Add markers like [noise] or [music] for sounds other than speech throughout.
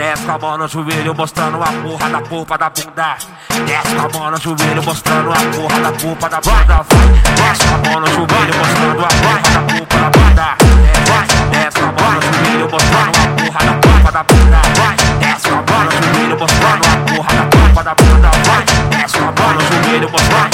Desce com a mão no joelho mostrando a porra da polpa da bunda Desce com a mão no joelho mostrando a porra da polpa da bunda Vai, desce com a mão no joelho mostrando a porra da polpa da bunda Vai, desce com a mão no joelho mostrando a porra da polpa da bunda Vai, desce com a mão no joelho mostrando a porra da polpa da bunda Vai, desce com a mão no joelho mostrando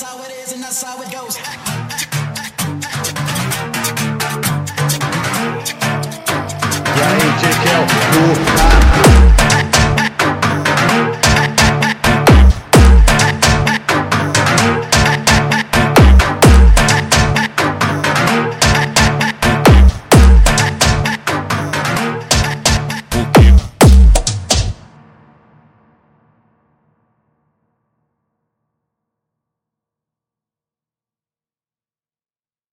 that's how it is and that's how it goes. [laughs]